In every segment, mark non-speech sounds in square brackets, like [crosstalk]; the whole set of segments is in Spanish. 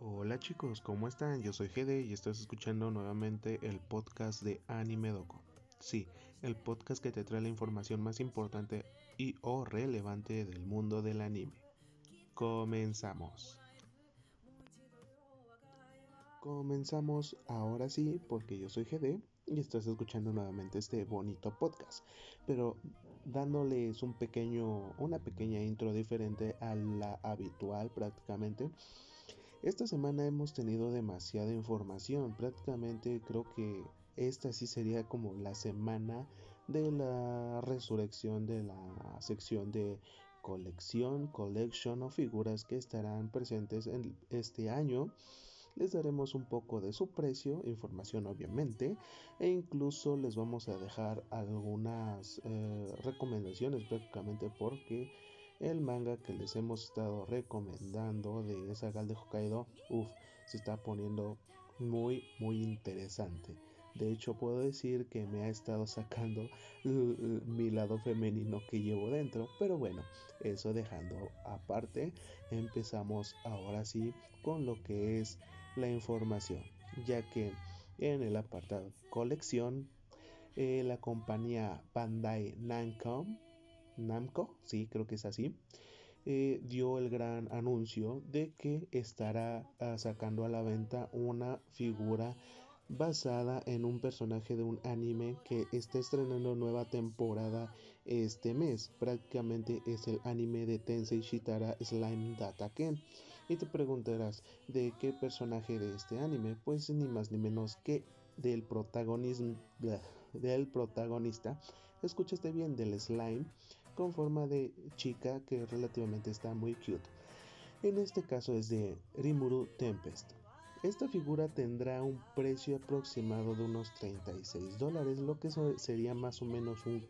Hola chicos, ¿cómo están? Yo soy Gede y estás escuchando nuevamente el podcast de Anime Doco. Sí, el podcast que te trae la información más importante y o relevante del mundo del anime. Comenzamos. Comenzamos ahora sí porque yo soy Gede y estás escuchando nuevamente este bonito podcast, pero dándoles un pequeño, una pequeña intro diferente a la habitual prácticamente esta semana hemos tenido demasiada información, prácticamente creo que esta sí sería como la semana de la resurrección de la sección de colección, collection o figuras que estarán presentes en este año. Les daremos un poco de su precio, información obviamente, e incluso les vamos a dejar algunas eh, recomendaciones prácticamente porque el manga que les hemos estado recomendando de esa gal de Hokkaido, uff, se está poniendo muy, muy interesante. De hecho, puedo decir que me ha estado sacando mi lado femenino que llevo dentro. Pero bueno, eso dejando aparte, empezamos ahora sí con lo que es la información. Ya que en el apartado colección, eh, la compañía Bandai Namco Namco, sí, creo que es así, eh, dio el gran anuncio de que estará ah, sacando a la venta una figura basada en un personaje de un anime que está estrenando nueva temporada este mes. Prácticamente es el anime de Tensei Shitara Slime Data Ken. Y te preguntarás, ¿de qué personaje de este anime? Pues ni más ni menos que del protagonismo del protagonista. Escuchaste bien del slime con forma de chica que relativamente está muy cute. En este caso es de Rimuru Tempest. Esta figura tendrá un precio aproximado de unos 36 dólares, lo que sería más o menos un,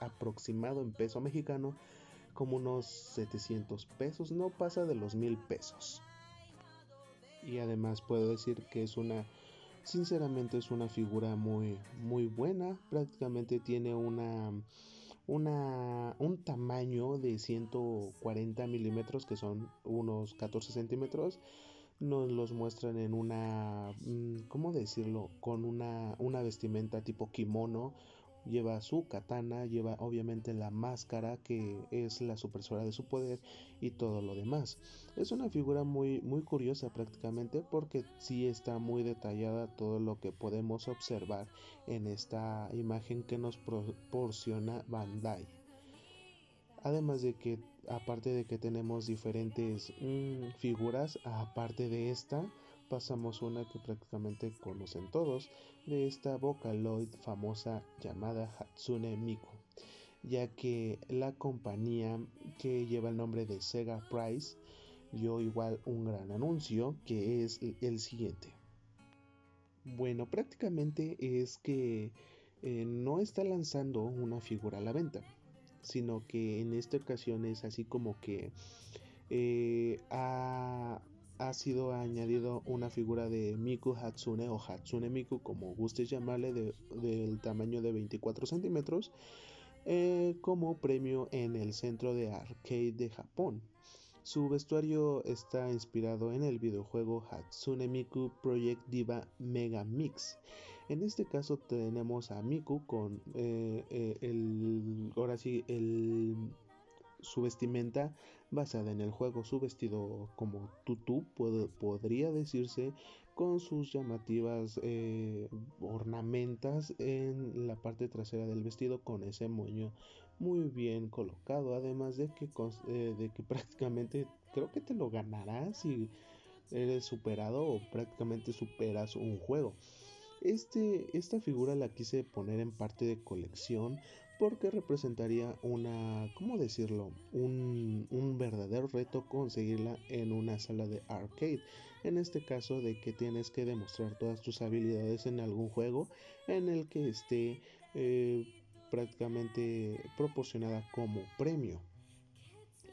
aproximado en peso mexicano como unos 700 pesos, no pasa de los mil pesos. Y además puedo decir que es una, sinceramente es una figura muy, muy buena, prácticamente tiene una una, un tamaño de 140 milímetros, que son unos 14 centímetros. Nos los muestran en una, mm, ¿cómo decirlo? Con una, una vestimenta tipo kimono. Lleva su katana, lleva obviamente la máscara que es la supresora de su poder y todo lo demás. Es una figura muy, muy curiosa prácticamente porque sí está muy detallada todo lo que podemos observar en esta imagen que nos proporciona Bandai. Además de que, aparte de que tenemos diferentes mm, figuras, aparte de esta, pasamos una que prácticamente conocen todos, de esta Vocaloid famosa llamada Hatsune Miku, ya que la compañía que lleva el nombre de Sega Prize dio igual un gran anuncio que es el siguiente. Bueno, prácticamente es que eh, no está lanzando una figura a la venta, sino que en esta ocasión es así como que eh, ha, sido añadido una figura de Miku Hatsune o Hatsune Miku, como gustes llamarle, del tamaño de 24 centímetros, eh, como premio en el centro de arcade de Japón. Su vestuario está inspirado en el videojuego Hatsune Miku Project Diva Mega Mix. En este caso tenemos a Miku con eh, eh, el, ahora sí, el, su vestimenta basada en el juego, su vestido como tutú podría decirse con sus llamativas eh, ornamentas en la parte trasera del vestido con ese moño muy bien colocado. Además de que, eh, de que [laughs] prácticamente creo que te lo ganarás si eres superado o prácticamente superas un juego. Este, esta figura la quise poner en parte de colección porque representaría una, ¿cómo decirlo? Un, un, verdadero reto conseguirla en una sala de arcade. En este caso de que tienes que demostrar todas tus habilidades en algún juego en el que esté eh, prácticamente proporcionada como premio.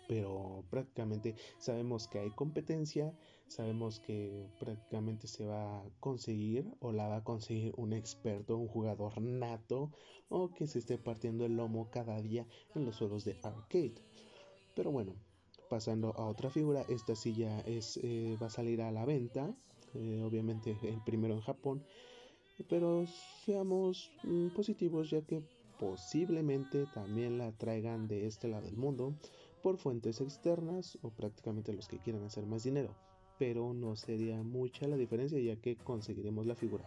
Pero prácticamente sabemos que hay competencia, sabemos que prácticamente se va a conseguir o la va a conseguir un experto, un jugador nato o que se esté partiendo el lomo cada día en los juegos de arcade. Pero bueno, pasando a otra figura, esta silla es, eh, va a salir a la venta, eh, obviamente el primero en Japón, pero seamos mm, positivos ya que posiblemente también la traigan de este lado del mundo por fuentes externas o prácticamente los que quieran hacer más dinero, pero no sería mucha la diferencia ya que conseguiremos la figura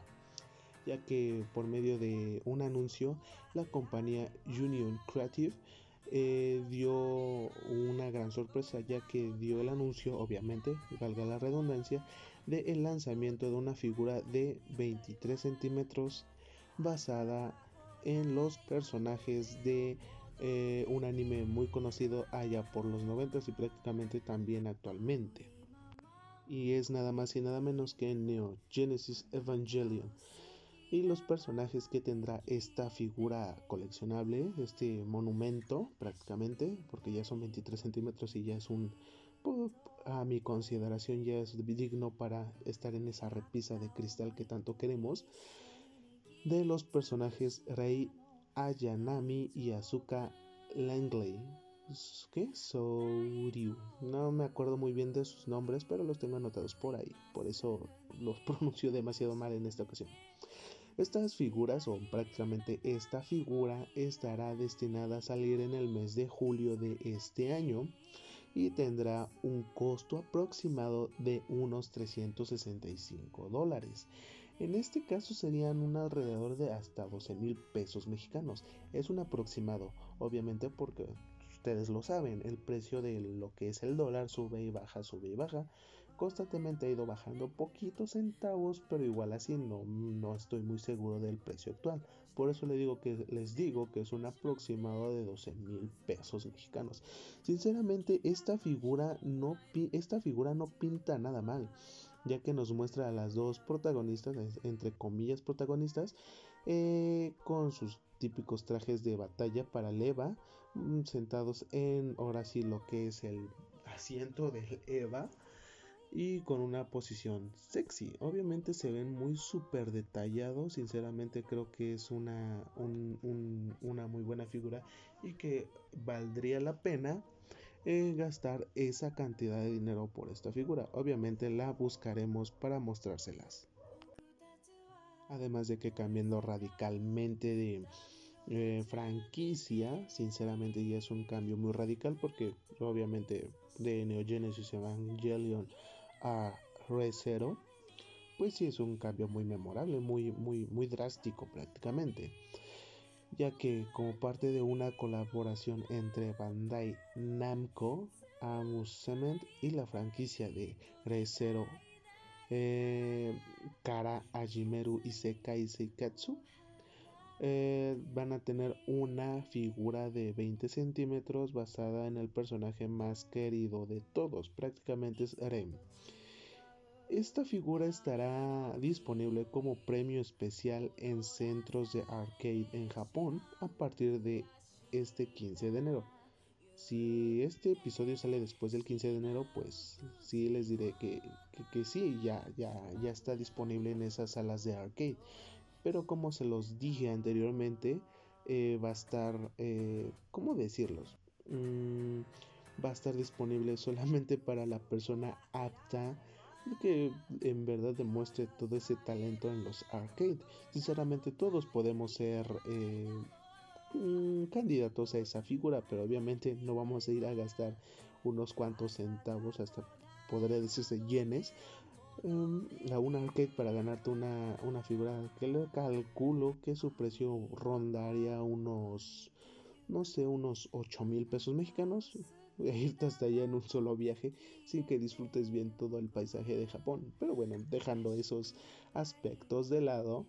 ya que por medio de un anuncio la compañía Union Creative eh, dio una gran sorpresa ya que dio el anuncio, obviamente, valga la redundancia, del el lanzamiento de una figura de 23 centímetros basada en los personajes de eh, un anime muy conocido allá por los 90 y prácticamente también actualmente. Y es nada más y nada menos que Neo Genesis Evangelion y los personajes que tendrá esta figura coleccionable, este monumento prácticamente, porque ya son 23 centímetros y ya es un, a mi consideración ya es digno para estar en esa repisa de cristal que tanto queremos, de los personajes Rei Ayanami y Asuka Langley. ¿Qué? Souryu. No me acuerdo muy bien de sus nombres, pero los tengo anotados por ahí. Por eso los [laughs] pronuncio demasiado mal en esta ocasión. Estas figuras o prácticamente esta figura estará destinada a salir en el mes de julio de este año y tendrá un costo aproximado de unos 365 dólares. En este caso serían un alrededor de hasta 12 mil pesos mexicanos. Es un aproximado, obviamente porque ustedes lo saben, el precio de lo que es el dólar sube y baja, sube y baja constantemente ha ido bajando poquitos centavos, pero igual así no, no estoy muy seguro del precio actual. Por eso le digo que, les digo que es un aproximado de 12 mil pesos mexicanos. Sinceramente, esta figura, no, esta figura no pinta nada mal, ya que nos muestra a las dos protagonistas, entre comillas protagonistas, eh, con sus típicos trajes de batalla para leva, sentados en ahora sí lo que es el asiento del Eva y con una posición sexy. Obviamente se ven muy súper detallados. Sinceramente creo que es una, una muy buena figura y que valdría la pena eh, gastar esa cantidad de dinero por esta figura. Obviamente la buscaremos para mostrárselas. Además de que cambiando radicalmente de eh, franquicia, sinceramente ya es un cambio muy radical porque obviamente de Neo Genesis Evangelion a ReZero, pues sí es un cambio muy memorable, muy, muy, muy drástico prácticamente, ya que como parte de una colaboración entre Bandai Namco, Amusement y la franquicia de ReZero, eh, Kara Ajimeru Isekai Seikatsu, eh, van a tener una figura de 20 centímetros basada en el personaje más querido de todos, prácticamente es Rem. Esta figura estará disponible como premio especial en centros de arcade en Japón a partir de este 15 de enero. Si este episodio sale después del 15 de enero, pues sí les diré que, sí, ya está disponible en esas salas de arcade pero como se los dije anteriormente, eh, va a estar, eh, ¿cómo decirlos? Mm, va a estar disponible solamente para la persona apta que en verdad demuestre todo ese talento en los arcades. Sinceramente todos podemos ser eh, mm, candidatos a esa figura, pero obviamente no vamos a ir a gastar unos cuantos centavos, hasta podría decirse yenes, um, a un arcade para ganarte una, una figura que le calculo que su precio rondaría unos, no sé, unos 8 mil pesos mexicanos. E irte hasta allá en un solo viaje sin que disfrutes bien todo el paisaje de Japón. Pero bueno, dejando esos aspectos de lado,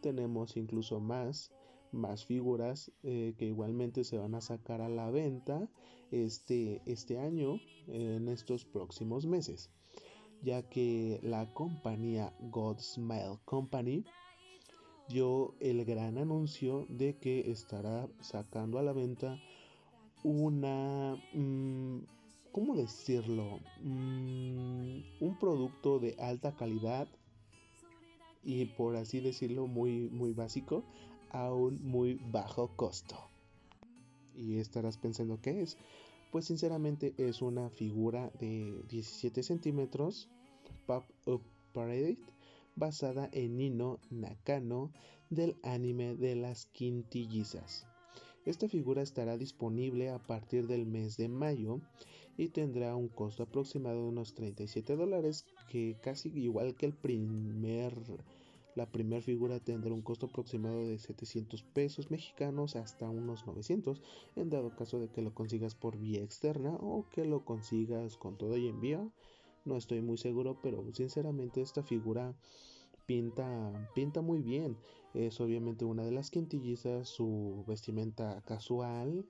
tenemos incluso más más figuras eh, que igualmente se van a sacar a la venta este, este año en estos próximos meses ya que la compañía Godsmile Company dio el gran anuncio de que estará sacando a la venta una... Mm, ¿Cómo decirlo? Mm, un producto de alta calidad y por así decirlo muy, muy básico a un muy bajo costo. Y estarás pensando qué es pues sinceramente es una figura de 17 centímetros Pop Up Parade basada en Nino Nakano del anime de las quintillizas. Esta figura estará disponible a partir del mes de mayo y tendrá un costo aproximado de unos 37 dólares, que casi igual que el primer, la primera figura tendrá un costo aproximado de 700 pesos mexicanos hasta unos 900, en dado caso de que lo consigas por vía externa o que lo consigas con todo y envío. No estoy muy seguro, pero sinceramente esta figura pinta, pinta muy bien. Es obviamente una de las quintillizas, su vestimenta casual,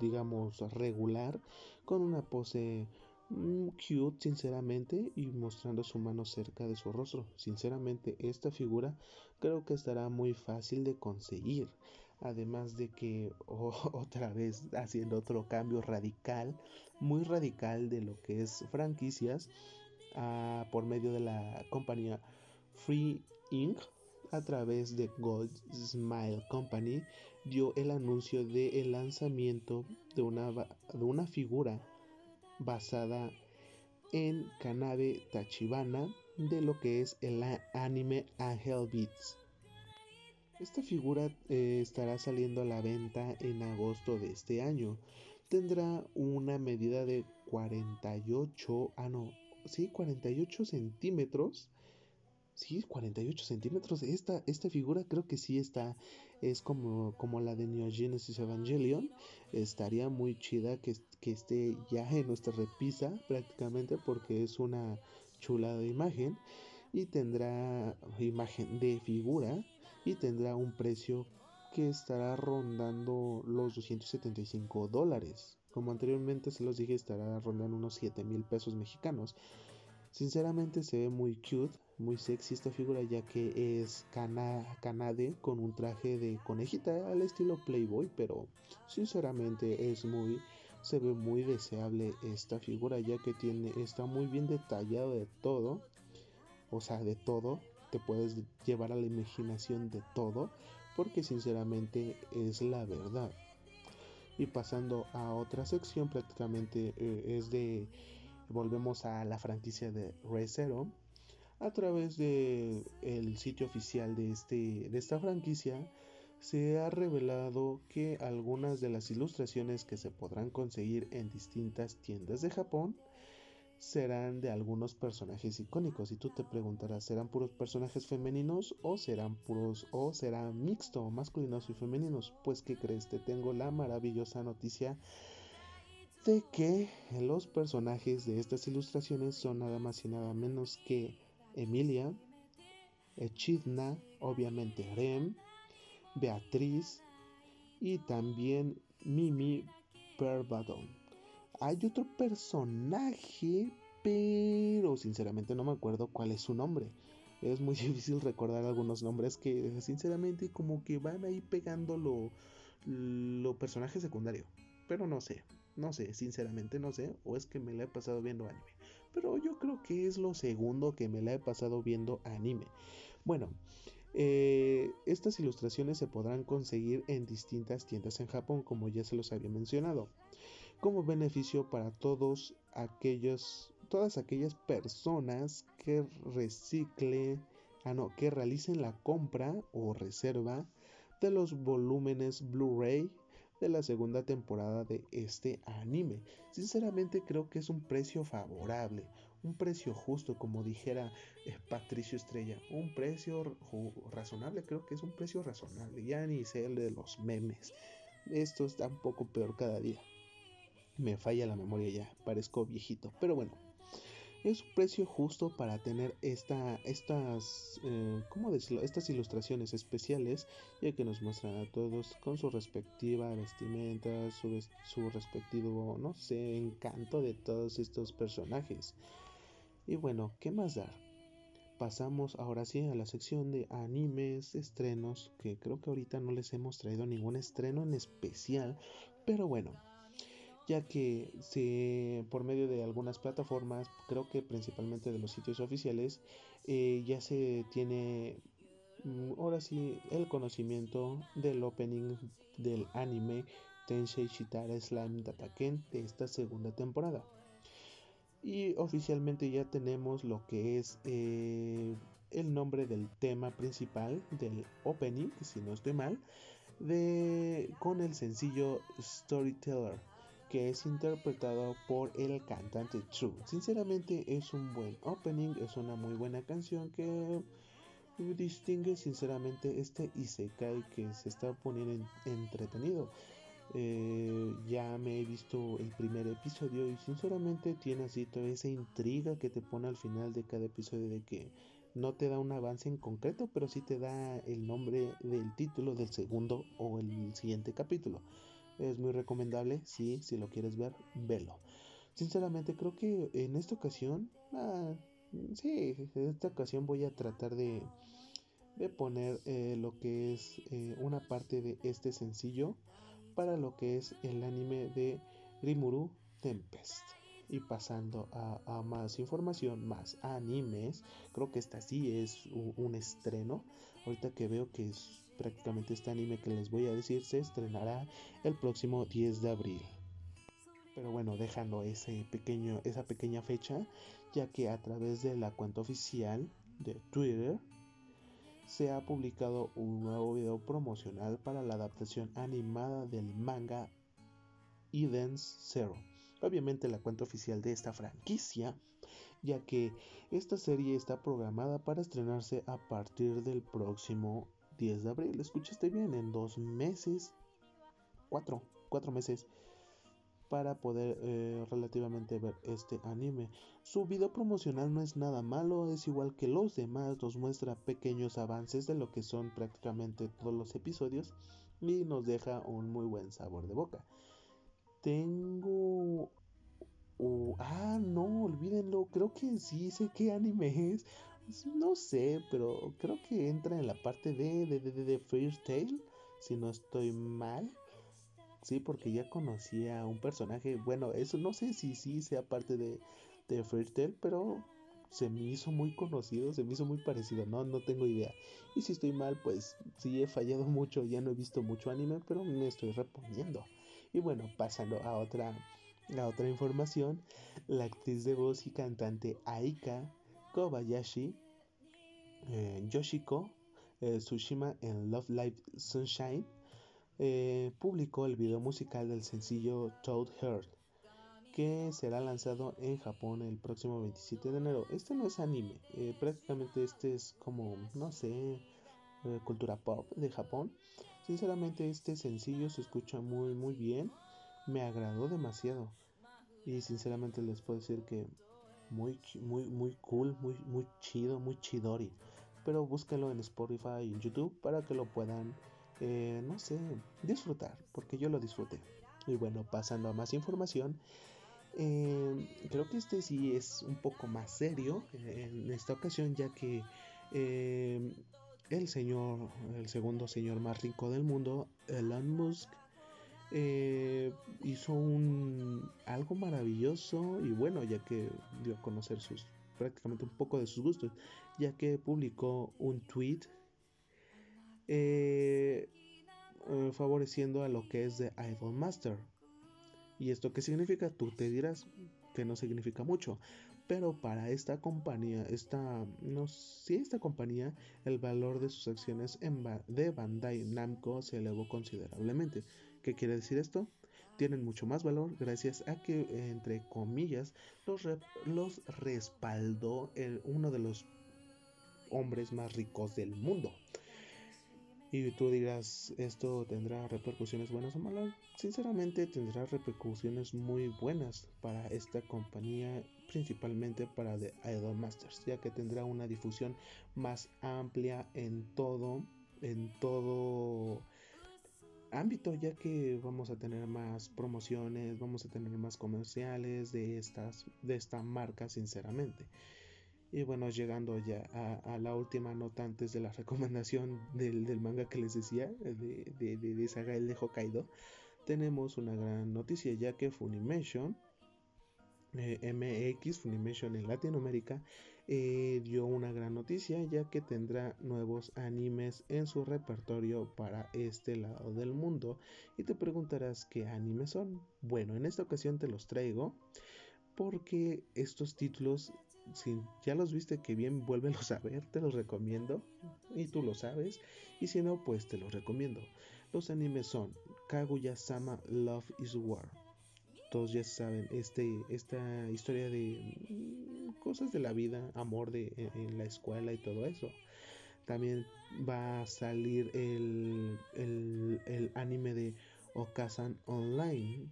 digamos regular, con una pose cute sinceramente y mostrando su mano cerca de su rostro. Sinceramente esta figura creo que estará muy fácil de conseguir. Además de que [laughs] otra vez haciendo otro cambio radical, muy radical de lo que es franquicias, ah, por medio de la compañía Free Inc. a través de Gold Smile Company dio el anuncio del el lanzamiento de una, de una figura basada en Kanabe Tachibana de lo que es el anime Angel Beats. Esta figura eh, estará saliendo a la venta en agosto de este año. Tendrá una medida de 48, ah no, sí, 48 centímetros Sí, 48 centímetros. Esta, esta figura creo que sí está. Es como, como la de Neo Genesis Evangelion. Estaría muy chida que, que esté ya en nuestra repisa prácticamente porque es una chula de imagen. Y tendrá imagen de figura. Y tendrá un precio que estará rondando los 275 dólares. Como anteriormente se los dije, estará rondando unos 7 mil pesos mexicanos. Sinceramente se ve muy cute muy sexy esta figura ya que es cana canade con un traje de conejita al estilo Playboy, pero sinceramente es muy se ve muy deseable esta figura ya que tiene está muy bien detallado de todo, o sea, de todo, te puedes llevar a la imaginación de todo porque sinceramente es la verdad. Y pasando a otra sección prácticamente eh, es de volvemos a la franquicia de Re Zero a través de el sitio oficial de, este, de esta franquicia se ha revelado que algunas de las ilustraciones que se podrán conseguir en distintas tiendas de Japón serán de algunos personajes icónicos. Y tú te preguntarás serán puros personajes femeninos o serán puros o será mixto masculinos y femeninos pues que crees te tengo la maravillosa noticia que los personajes de estas ilustraciones son nada más y nada menos que Emilia, Echidna, obviamente Rem, Beatriz y también Mimi Perbadon. Hay otro personaje, pero sinceramente no me acuerdo cuál es su nombre. Es muy [laughs] difícil recordar algunos nombres que sinceramente como que van ahí pegando lo, lo personaje secundario. Pero no sé, no sé, sinceramente no sé. O es que me la he pasado viendo anime pero yo creo que es lo segundo que me la he pasado viendo anime. Bueno, eh, estas ilustraciones se podrán conseguir en distintas tiendas en Japón, como ya se los había mencionado, como beneficio para todos aquellos, todas aquellas personas que recicle, ah no, que realicen la compra o reserva de los volúmenes Blu-ray de la segunda temporada de este anime. Sinceramente creo que es un precio favorable, un precio justo, como dijera eh, Patricio Estrella, un precio razonable, creo que es un precio razonable, ya ni sé el de los memes. Esto está un poco peor cada día. Me falla la memoria ya, parezco viejito, pero bueno es un precio justo para tener esta, estas, eh, ¿cómo decirlo? Estas ilustraciones especiales, ya que nos muestran a todos con su respectiva vestimenta, su, su respectivo, no sé, encanto de todos estos personajes. Y bueno, ¿qué más dar? Pasamos ahora sí a la sección de animes, estrenos, que creo que ahorita no les hemos traído ningún estreno en especial, pero bueno, ya que se, por medio de algunas plataformas, creo que principalmente de los sitios oficiales, eh, ya se tiene mm, ahora sí el conocimiento del opening del anime Tensei Shitara Slime Dataken de esta segunda temporada. Y oficialmente ya tenemos lo que es eh, el nombre del tema principal del opening, si no estoy mal, de, con el sencillo Storyteller, que es interpretado por el cantante True. Sinceramente es un buen opening, es una muy buena canción que distingue sinceramente este Isekai que se está poniendo entretenido. Eh, ya me he visto el primer episodio y sinceramente tiene así toda esa intriga que te pone al final de cada episodio de que no te da un avance en concreto, pero sí te da el nombre del título del segundo o el siguiente capítulo. Es muy recomendable, sí, si lo quieres ver, velo. Sinceramente creo que en esta ocasión, ah, sí, en esta ocasión voy a tratar de, de poner eh, lo que es eh, una parte de este sencillo para lo que es el anime de Rimuru Tempest y pasando a, más información, más animes, creo que esta sí es un, estreno. Ahorita que veo que es prácticamente este anime que les voy a decir se estrenará el próximo 10 de abril. Pero bueno, dejando esa pequeña fecha, ya que a través de la cuenta oficial de Twitter se ha publicado un nuevo video promocional para la adaptación animada del manga Eden's Zero obviamente la cuenta oficial de esta franquicia, ya que esta serie está programada para estrenarse a partir del próximo 10 de abril. Escuchaste bien, en dos meses, cuatro, cuatro meses para poder eh, relativamente ver este anime. Su video promocional no es nada malo, es igual que los demás, nos muestra pequeños avances de lo que son prácticamente todos los episodios y nos deja un muy buen sabor de boca. Tengo... ah, no, olvídenlo. Creo que sí sé qué anime es. No sé, pero creo que entra en la parte de, de, de, de Tale, si no estoy mal. Sí, porque ya conocía a un personaje. Bueno, eso no sé si sí sea parte de, de First Tale, pero se me hizo muy conocido, se me hizo muy parecido, no, no tengo idea. Y si estoy mal, pues sí he fallado [laughs] mucho, ya no he visto mucho anime, pero me estoy reponiendo. Y bueno, pasando a otra, otra información, la actriz de voz y cantante Aika Kobayashi, eh, Yoshiko eh, Tsushima en Love Live Sunshine, eh, publicó el video musical del sencillo Toad Heart, que será lanzado en Japón el próximo 27 de enero. Este no es anime, prácticamente este es como, no sé, cultura pop de Japón. Sinceramente este sencillo se escucha muy muy bien, me agradó demasiado y sinceramente les puedo decir que muy muy muy cool, muy muy chido, muy chidori. Pero búsquenlo en Spotify y en YouTube para que lo puedan, eh, no sé, disfrutar, porque yo lo disfruté. Y bueno, pasando a más información, eh, creo que este sí es un poco más serio en esta ocasión, ya que eh, el señor, el segundo señor más rico del mundo, Elon Musk, eh, hizo un algo maravilloso y bueno, ya que dio a conocer sus prácticamente un poco de sus gustos, ya que publicó un tweet eh, eh, favoreciendo a lo que es de Idol Master. ¿Y esto qué significa? Tú te dirás que no significa mucho, pero para esta compañía, esta, no, si esta compañía, el valor de sus acciones en de Bandai Namco se elevó considerablemente. ¿Qué quiere decir esto? Tienen mucho más valor gracias a que, entre comillas, los, los respaldó el, uno de los hombres más ricos del mundo. Y tú dirás, ¿esto tendrá repercusiones buenas o malas? Sinceramente tendrá repercusiones muy buenas para esta compañía, principalmente para The Idol Masters, ya que tendrá una difusión más amplia en todo, en todo ámbito, ya que vamos a tener más promociones, vamos a tener más comerciales de estas, de esta marca, sinceramente. Y bueno, llegando ya a, la última nota antes de la [laughs] recomendación del, manga que les decía, de, de, de, Saga el de Hokkaido, tenemos una gran noticia ya que Funimation eh, MX Funimation en Latinoamérica eh, dio una gran noticia ya que tendrá nuevos animes en su repertorio para este lado del mundo y te preguntarás qué animes son. Bueno, en esta ocasión te los traigo porque estos títulos, si ya los viste que bien, vuélvelos a ver, te los recomiendo y tú lo sabes y si no, pues te los recomiendo. Los animes son Kaguya-sama Love is War. Todos ya saben, este, esta historia de cosas de la vida, amor de, en, la escuela y todo eso. También va a salir el, el, anime de Okazan Online.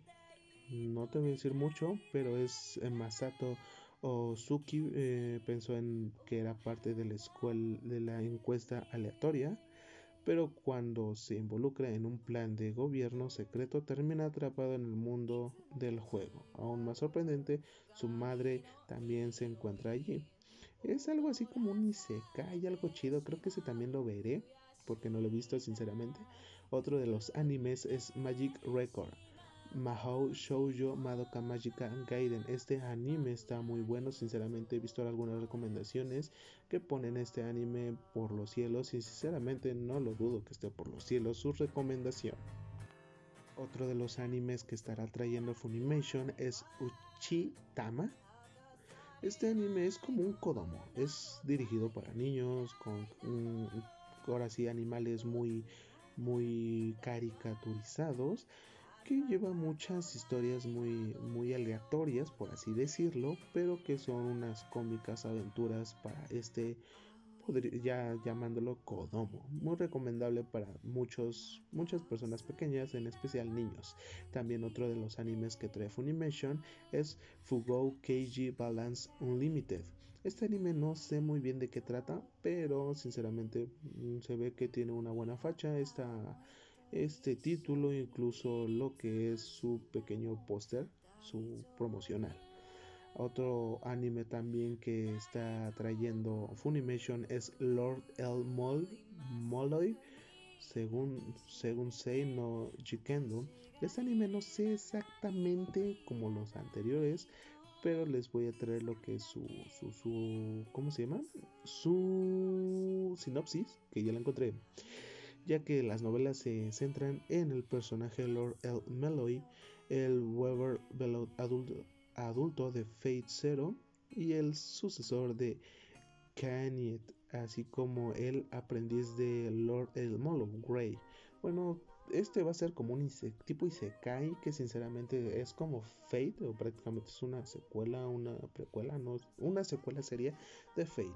No te voy a decir mucho, pero es eh, Masato Ozuki eh, pensó en que era parte de la escuela de la encuesta aleatoria pero cuando se involucra en un plan de gobierno secreto termina atrapado en el mundo del juego. Aún más sorprendente, su madre también se encuentra allí. Es algo así como un Isekai, algo chido, creo que ese también lo veré, porque no lo he visto sinceramente. Otro de los animes es Magic Record. Mahou Shoujo Madoka Magica Gaiden. Este anime está muy bueno, sinceramente he visto algunas recomendaciones que ponen este anime por los cielos sinceramente no lo dudo que esté por los cielos su recomendación. Otro de los animes que estará trayendo Funimation es Uchitama. Este anime es como un Kodomo, es dirigido para niños con ahora sí animales muy muy caricaturizados que lleva muchas historias muy, muy aleatorias, por así decirlo, pero que son unas cómicas aventuras para este, ya llamándolo Kodomo. Muy recomendable para muchos, muchas personas pequeñas, en especial niños. También otro de los animes que trae Funimation es Fugou Keiji Balance Unlimited. Este anime no sé muy bien de qué trata, pero sinceramente mm, se ve que tiene una buena facha. Esta este título, incluso lo que es su pequeño póster, su promocional. Otro anime también que está trayendo Funimation es Lord El Molloy, según, según Sei no Jikendo. Este anime no sé exactamente como los anteriores, pero les voy a traer lo que es su, su, su ¿cómo se llama? Su sinopsis, que ya la encontré ya que las novelas se centran en el personaje Lord L. Malloy, el Weber adulto, adulto de Fate Zero y el sucesor de Kanye, así como el aprendiz de Lord El Molo, Grey. Bueno, este va a ser como un tipo Isekai que sinceramente es como Fate, o prácticamente es una secuela, una precuela, no, una secuela sería de Fate.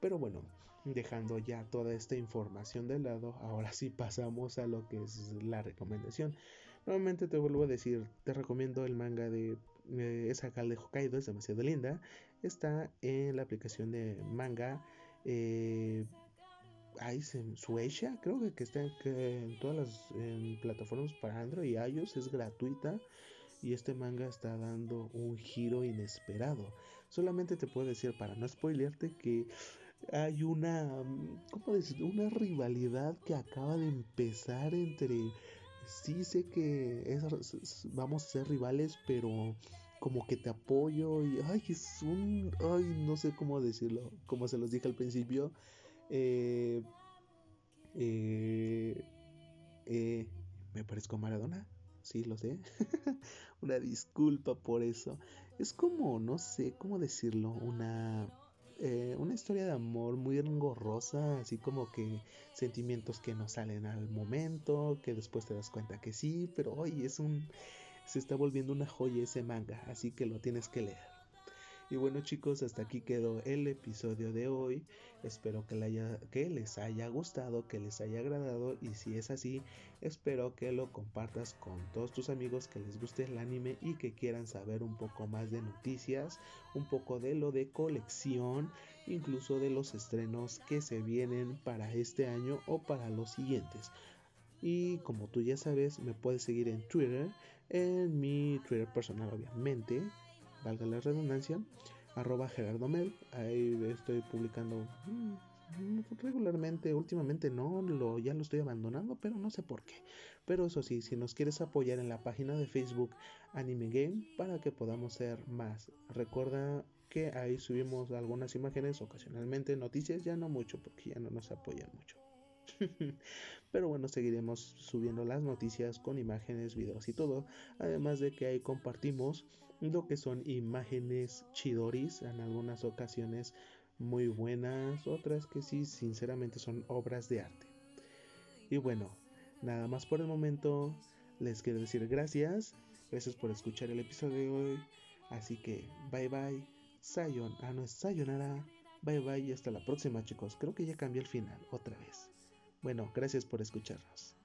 Pero bueno, dejando ya toda esta información de lado, ahora sí pasamos a lo que es la recomendación. Nuevamente te vuelvo a decir, te recomiendo el manga de eh, esa cal de Hokkaido, es demasiado linda. Está en la aplicación de manga. Eh, Suecia, creo que, está en, todas las plataformas para Android y iOS, es gratuita y este manga está dando un giro inesperado. Solamente te puedo decir para no spoilearte que hay una, ¿cómo decir? Una rivalidad que acaba de empezar entre, sí sé que vamos a ser rivales, pero como que te apoyo y, ay, es un, ay, no sé cómo decirlo, como se los dije al principio, eh, eh, eh, me parezco a Maradona, sí, lo sé, [laughs] una disculpa por eso, es como, no sé cómo decirlo, una eh, una historia de amor muy engorrosa, así como que sentimientos que no salen al momento, que después te das cuenta que sí, pero hoy es un se está volviendo una joya ese manga, así que lo tienes que leer. Y bueno chicos, hasta aquí quedó el episodio de hoy. Espero que, les haya gustado, que les haya agradado y si es así, espero que lo compartas con todos tus amigos que les guste el anime y que quieran saber un poco más de noticias, un poco de lo de colección, incluso de los estrenos que se vienen para este año o para los siguientes. Y como tú ya sabes, me puedes seguir en Twitter, en mi Twitter personal obviamente, valga la redundancia, arroba Gerardo Mel. Ahí estoy publicando Mm, regularmente, últimamente no, lo, ya lo estoy abandonando, pero no sé por qué. Pero eso sí, si nos quieres apoyar en la página de Facebook Anime Game para que podamos ser más. Recuerda que ahí subimos algunas imágenes, ocasionalmente noticias, ya no mucho porque ya no nos apoyan mucho. [laughs] Pero bueno, seguiremos subiendo las noticias con imágenes, videos y todo. Además de que ahí compartimos lo que son imágenes chidoris en algunas ocasiones muy buenas, otras que sí, sinceramente son obras de arte. Y bueno, nada más por el momento. Les quiero decir gracias. Gracias por escuchar el episodio de hoy. Así que bye bye. Sayon, ah no es Sayonara. Bye bye y hasta la próxima chicos. Creo que ya cambió el final otra vez. Bueno, gracias por escucharnos.